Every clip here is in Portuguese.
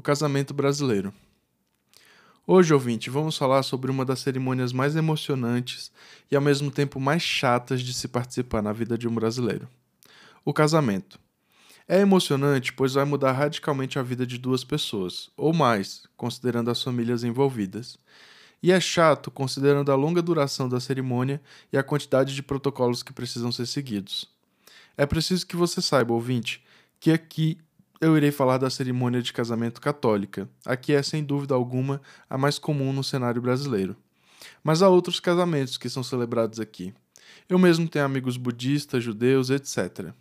o casamento brasileiro. Hoje, ouvinte, vamos falar sobre uma das cerimônias mais emocionantes e ao mesmo tempo mais chatas de se participar na vida de um brasileiro: o casamento. É emocionante, pois vai mudar radicalmente a vida de duas pessoas, ou mais, considerando as famílias envolvidas. E é chato, considerando a longa duração da cerimônia e a quantidade de protocolos que precisam ser seguidos. É preciso que você saiba, ouvinte, que aqui eu irei falar da cerimônia de casamento católica. Aqui é, sem dúvida alguma, a mais comum no cenário brasileiro. Mas há outros casamentos que são celebrados aqui. Eu mesmo tenho amigos budistas, judeus, etc.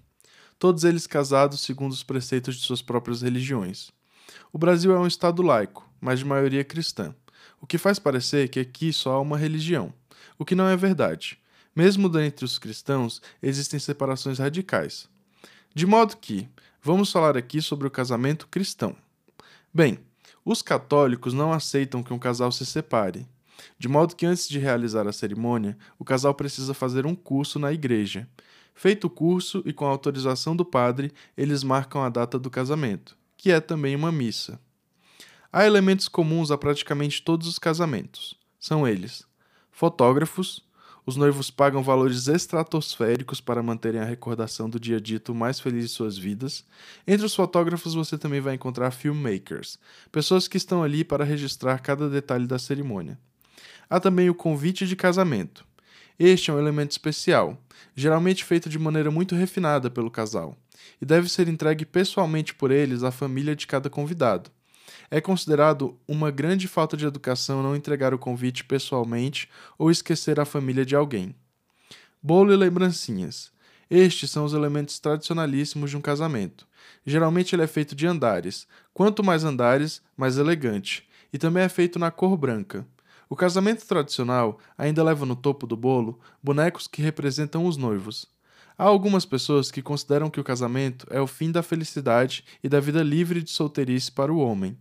Todos eles casados segundo os preceitos de suas próprias religiões. O Brasil é um estado laico, mas de maioria cristã, o que faz parecer que aqui só há uma religião, o que não é verdade. Mesmo dentre os cristãos, existem separações radicais. De modo que, Vamos falar aqui sobre o casamento cristão. Bem, os católicos não aceitam que um casal se separe, de modo que antes de realizar a cerimônia, o casal precisa fazer um curso na igreja. Feito o curso e com a autorização do padre, eles marcam a data do casamento, que é também uma missa. Há elementos comuns a praticamente todos os casamentos. São eles: fotógrafos, os noivos pagam valores estratosféricos para manterem a recordação do dia dito mais feliz de suas vidas. Entre os fotógrafos você também vai encontrar filmmakers, pessoas que estão ali para registrar cada detalhe da cerimônia. Há também o convite de casamento. Este é um elemento especial, geralmente feito de maneira muito refinada pelo casal, e deve ser entregue pessoalmente por eles à família de cada convidado. É considerado uma grande falta de educação não entregar o convite pessoalmente ou esquecer a família de alguém. Bolo e lembrancinhas. Estes são os elementos tradicionalíssimos de um casamento. Geralmente ele é feito de andares. Quanto mais andares, mais elegante. E também é feito na cor branca. O casamento tradicional ainda leva no topo do bolo bonecos que representam os noivos. Há algumas pessoas que consideram que o casamento é o fim da felicidade e da vida livre de solteirice para o homem.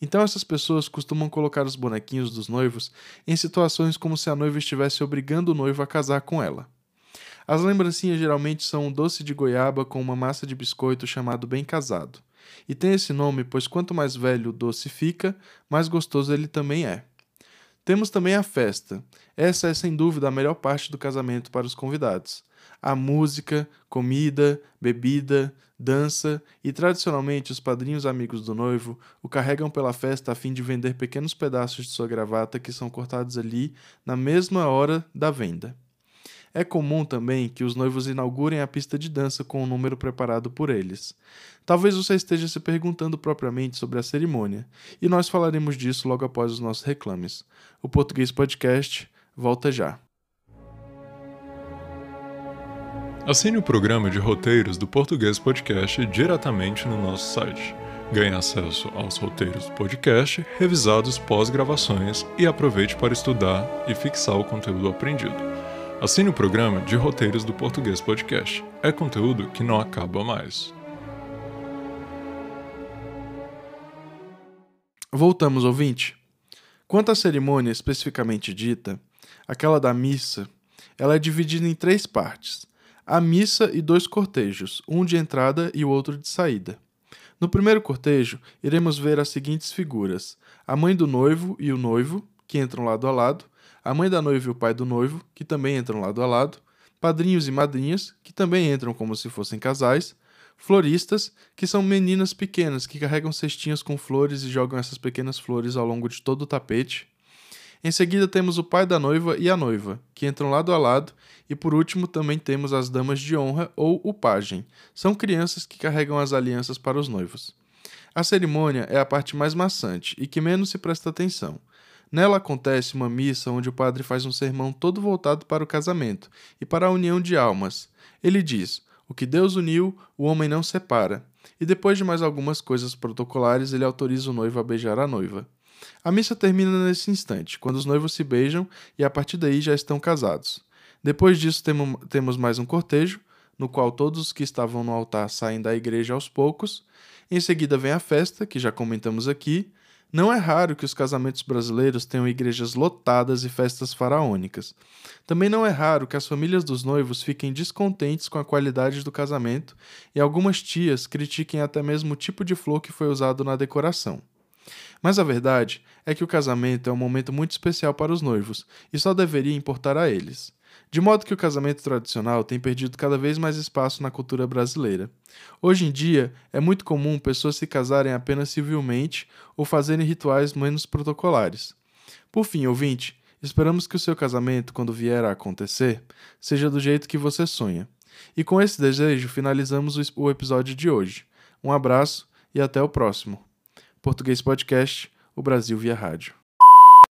Então essas pessoas costumam colocar os bonequinhos dos noivos em situações como se a noiva estivesse obrigando o noivo a casar com ela. As lembrancinhas geralmente são um doce de goiaba com uma massa de biscoito chamado bem casado. E tem esse nome pois quanto mais velho o doce fica, mais gostoso ele também é. Temos também a festa. Essa é sem dúvida a melhor parte do casamento para os convidados. Há música, comida, bebida, dança e tradicionalmente os padrinhos amigos do noivo o carregam pela festa a fim de vender pequenos pedaços de sua gravata que são cortados ali na mesma hora da venda. É comum também que os noivos inaugurem a pista de dança com um número preparado por eles. Talvez você esteja se perguntando propriamente sobre a cerimônia, e nós falaremos disso logo após os nossos reclames. O Português Podcast volta já. Assine o programa de roteiros do Português Podcast diretamente no nosso site. Ganhe acesso aos roteiros do podcast, revisados pós-gravações e aproveite para estudar e fixar o conteúdo aprendido. Assine o programa de roteiros do Português Podcast. É conteúdo que não acaba mais. Voltamos, ouvinte. Quanto à cerimônia especificamente dita, aquela da missa, ela é dividida em três partes a missa e dois cortejos, um de entrada e o outro de saída. No primeiro cortejo, iremos ver as seguintes figuras: a mãe do noivo e o noivo, que entram lado a lado, a mãe da noiva e o pai do noivo, que também entram lado a lado, padrinhos e madrinhas, que também entram como se fossem casais, Floristas, que são meninas pequenas que carregam cestinhas com flores e jogam essas pequenas flores ao longo de todo o tapete. Em seguida temos o pai da noiva e a noiva, que entram lado a lado, e por último também temos as damas de honra ou o pajem. São crianças que carregam as alianças para os noivos. A cerimônia é a parte mais maçante e que menos se presta atenção. Nela acontece uma missa onde o padre faz um sermão todo voltado para o casamento e para a união de almas. Ele diz: O que Deus uniu, o homem não separa. E depois de mais algumas coisas protocolares, ele autoriza o noivo a beijar a noiva. A missa termina nesse instante, quando os noivos se beijam e a partir daí já estão casados. Depois disso, temos mais um cortejo, no qual todos os que estavam no altar saem da igreja aos poucos. Em seguida vem a festa, que já comentamos aqui. Não é raro que os casamentos brasileiros tenham igrejas lotadas e festas faraônicas. Também não é raro que as famílias dos noivos fiquem descontentes com a qualidade do casamento e algumas tias critiquem até mesmo o tipo de flor que foi usado na decoração. Mas a verdade é que o casamento é um momento muito especial para os noivos e só deveria importar a eles. De modo que o casamento tradicional tem perdido cada vez mais espaço na cultura brasileira. Hoje em dia, é muito comum pessoas se casarem apenas civilmente ou fazerem rituais menos protocolares. Por fim, ouvinte, esperamos que o seu casamento, quando vier a acontecer, seja do jeito que você sonha. E com esse desejo, finalizamos o episódio de hoje. Um abraço e até o próximo. Português Podcast, o Brasil via rádio.